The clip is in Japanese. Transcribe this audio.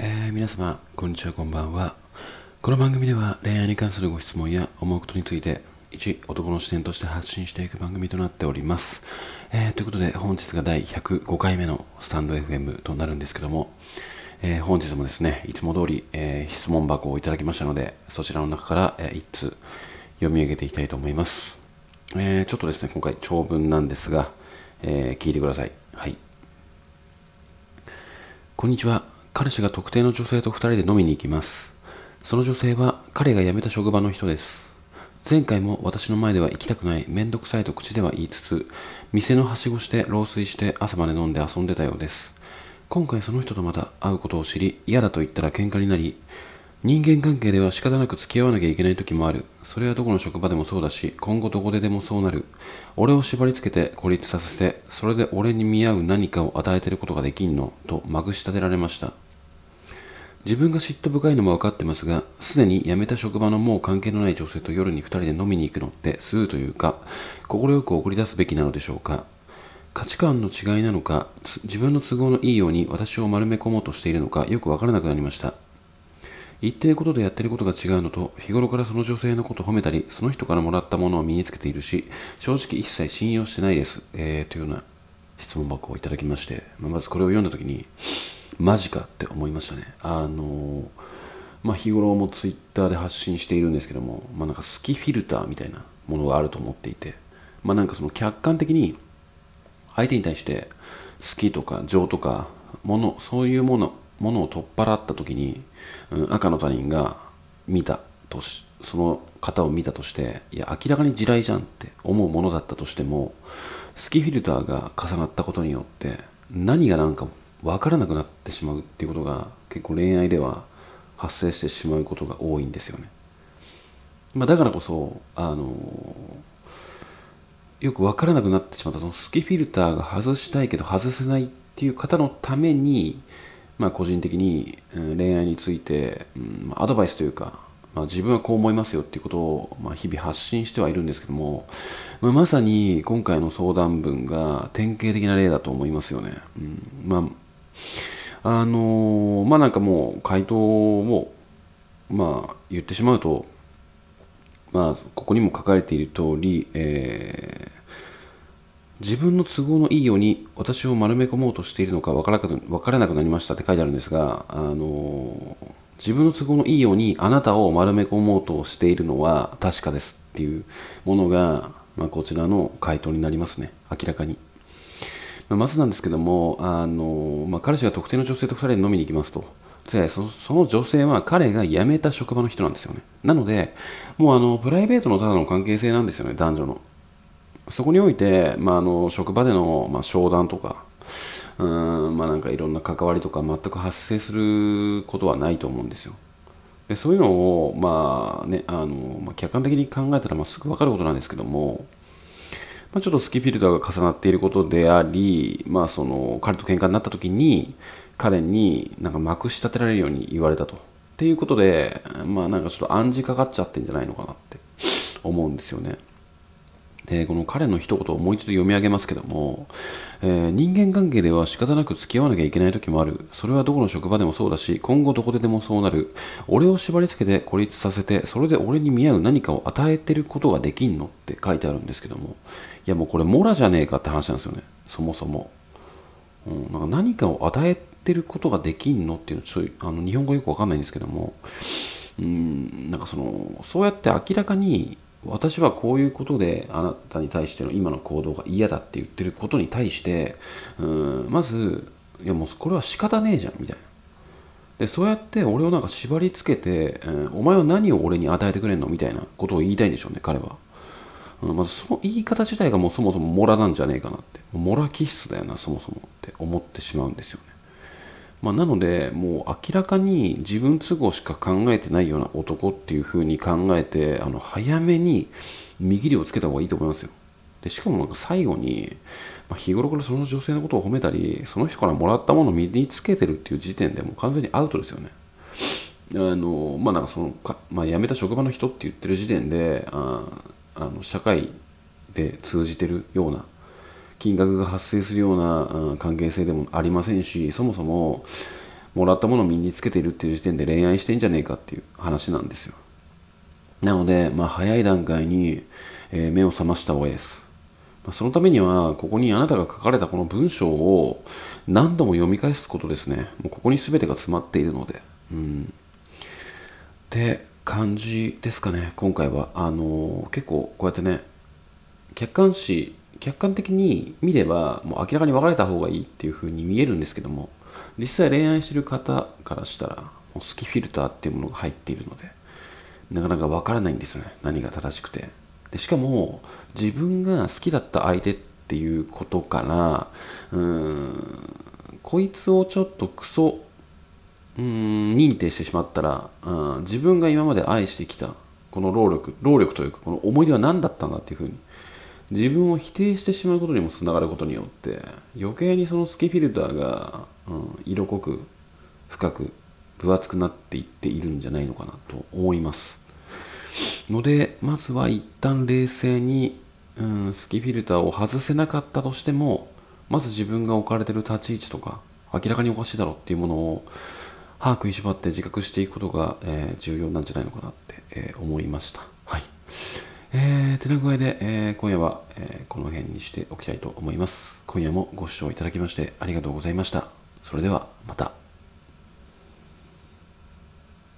えー皆様、こんにちは、こんばんは。この番組では恋愛に関するご質問や思うことについて、一男の視点として発信していく番組となっております。えーということで、本日が第105回目のスタンド FM となるんですけども、えー本日もですね、いつも通り、えー質問箱をいただきましたので、そちらの中から、え1通読み上げていきたいと思います。えちょっとですね、今回長文なんですが、え聞いてください。はい。こんにちは。彼氏が特定の女性と二人で飲みに行きます。その女性は彼が辞めた職場の人です。前回も私の前では行きたくない、めんどくさいと口では言いつつ、店のはしごして老衰して朝まで飲んで遊んでたようです。今回その人とまた会うことを知り、嫌だと言ったら喧嘩になり、人間関係では仕方なく付き合わなきゃいけない時もある。それはどこの職場でもそうだし、今後どこででもそうなる。俺を縛り付けて孤立させて、それで俺に見合う何かを与えてることができんのとまぐし立てられました。自分が嫉妬深いのも分かってますが、すでに辞めた職場のもう関係のない女性と夜に二人で飲みに行くのってスーというか、快く送り出すべきなのでしょうか。価値観の違いなのか、自分の都合のいいように私を丸め込もうとしているのか、よく分からなくなりました。言ってることとやってることが違うのと、日頃からその女性のことを褒めたり、その人からもらったものを身につけているし、正直一切信用してないです。えー、というような質問箱をいただきまして、ままずこれを読んだときに、マジかって思いましたね。あのまあ日頃もツイッターで発信しているんですけども、まあなんか好きフィルターみたいなものがあると思っていて、まあなんかその客観的に相手に対して好きとか情とかものそういうものものを取っ払った時に、うん赤の他人が見たとしその方を見たとしていや明らかに地雷じゃんって思うものだったとしても好きフィルターが重なったことによって何が何か分からなくなってしまうっていうことが結構恋愛では発生してしまうことが多いんですよね、まあ、だからこそあのよく分からなくなってしまったその好きフィルターが外したいけど外せないっていう方のために、まあ、個人的に恋愛について、うんアドバイスというか、まあ、自分はこう思いますよっていうことを、まあ、日々発信してはいるんですけども、まあ、まさに今回の相談文が典型的な例だと思いますよね。うん、まああのまあなんかもう回答をまあ言ってしまうとまあ、ここにも書かれている通り、えー自分の都合のいいように私を丸め込もうとしているのか分からなく分からなくなりましたって書いてあるんですが、あの自分の都合のいいようにあなたを丸め込もうとしているのは確かですっていうものが、まあ、こちらの回答になりますね明らかに。ままずなんですけども、あのまあ、彼氏が特定の女性と2人で飲みに行きますと。でそその女性は彼が辞めた職場の人なんですよね。なので、もうあのプライベートのただの関係性なんですよね、男女の。そこにおいて、まあ、あの職場での、まあ、商談とか、うんまあ、なんかいろんな関わりとか全く発生することはないと思うんですよ。でそういうのを、まあねあのまあ、客観的に考えたら、まあ、すぐ分かることなんですけども、まあ、ちょっとスキフィルターが重なっていることであり、まあ、その彼と喧嘩になった時に彼になんかまくし立てられるように言われたと。っていうことで、まあなんかちょっと暗示かかっちゃってんじゃないのかなって思うんですよね。で、この彼の一言をもう一度読み上げますけども、えー人間関係では仕方なく付き合わなきゃいけない時もある。それはどこの職場でもそうだし、今後どこででもそうなる。俺を縛り付けて孤立させて、それで俺に見合う何かを与えてることができんのって書いてあるんですけども、いやもうこれモラじゃねえかって話なんですよね。そもそも。うん、なんか何かを与えてることができんのっていうのちょっとあの日本語よくわかんないんですけどもうんなんかそのそうやって明らかに私はこういうことであなたに対しての今の行動が嫌だって言ってることに対してうんまずいやもうこれは仕方ねえじゃんみたいな。でそうやって俺をなんか縛り付けて、うんお前は何を俺に与えてくれんのみたいなことを言いたいんでしょうね彼は。うんまずその言い方自体がもうそもそもモラなんじゃねえかなって。モラ気質だよなそもそもって思ってしまうんですよ。ね、まあ、なのでもう明らかに自分都合しか考えてないような男っていう風に考えてあの早めに見切りをつけた方がいいと思いますよ。でしかもなんか最後に、まあ、日頃からその女性のことを褒めたりその人からもらったものを身につけてるっていう時点でもう完全にアウトですよね。あのまあなんかそのか、まあ、辞めた職場の人って言ってる時点でああの社会で通じてるような金額が発生するような関係性でもありませんしそもそももらったものを身につけているっていう時点で恋愛してんじゃねえかっていう話なんですよなので、まあ、早い段階に、え、目を覚ました方がいいですま、そのためには、ここにあなたが書かれたこの文章を何度も読み返すことですね。もうここに全てが詰まっているので。うん。って感じですかね、今回は。あのー、結構こうやってね、客観視、客観的に見れば、もう明らかに分かれた方がいいっていう風に見えるんですけども、実際恋愛してる方からしたら、もう好きフィルターっていうものが入っているので、なかなか分からないんですよね、何が正しくて。でしかも自分が好きだった相手っていうことからうんこいつをちょっとクソうん認定してしまったら、うん、自分が今まで愛してきたこの労力労力というかこの思い出は何だったんだっていうふうに自分を否定してしまうことにもつながることによって余計にそのスキフィルターが、うん、色濃く深く分厚くなっていっているんじゃないのかなと思いますのでまずは一旦冷静に、うん、スキフィルターを外せなかったとしてもまず自分が置かれてる立ち位置とか明らかにおかしいだろうっていうものを歯食いしばって自覚していくことが、えー、重要なんじゃないのかなって、えー、思いました。えー、てな具合で、えー、今夜は、えー、この辺にしておきたいと思います。今夜もご視聴いただきましてありがとうございました。それではまた。